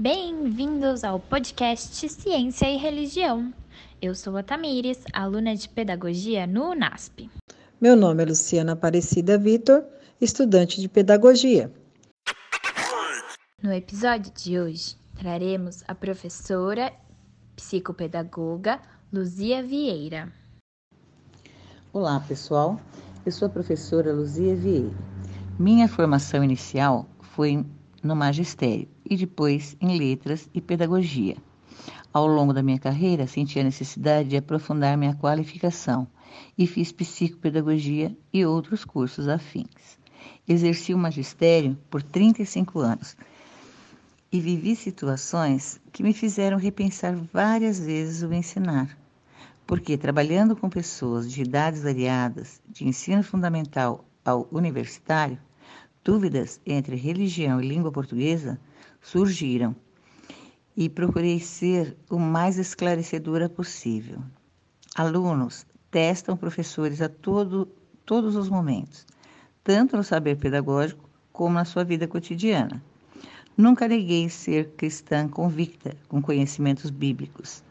Bem-vindos ao podcast Ciência e Religião. Eu sou a Tamires, aluna de Pedagogia no UNASP. Meu nome é Luciana Aparecida Vitor, estudante de Pedagogia. No episódio de hoje, traremos a professora psicopedagoga Luzia Vieira. Olá, pessoal. Eu sou a professora Luzia Vieira. Minha formação inicial foi no magistério e depois em letras e pedagogia. Ao longo da minha carreira, senti a necessidade de aprofundar minha qualificação e fiz psicopedagogia e outros cursos afins. Exerci o magistério por 35 anos e vivi situações que me fizeram repensar várias vezes o ensinar. Porque trabalhando com pessoas de idades variadas, de ensino fundamental ao universitário, dúvidas entre religião e língua portuguesa surgiram e procurei ser o mais esclarecedora possível. Alunos testam professores a todo, todos os momentos, tanto no saber pedagógico como na sua vida cotidiana. Nunca neguei ser cristã convicta, com conhecimentos bíblicos,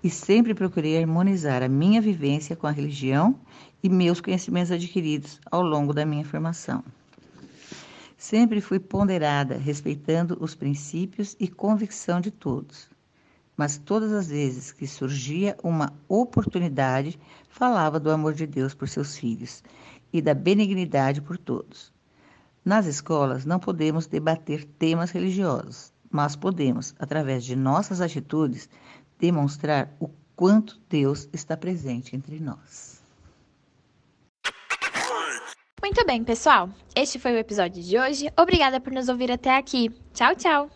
e sempre procurei harmonizar a minha vivência com a religião e meus conhecimentos adquiridos ao longo da minha formação. Sempre fui ponderada, respeitando os princípios e convicção de todos. Mas todas as vezes que surgia uma oportunidade, falava do amor de Deus por seus filhos e da benignidade por todos. Nas escolas não podemos debater temas religiosos, mas podemos, através de nossas atitudes, demonstrar o quanto Deus está presente entre nós. Muito bem, pessoal. Este foi o episódio de hoje. Obrigada por nos ouvir até aqui. Tchau, tchau!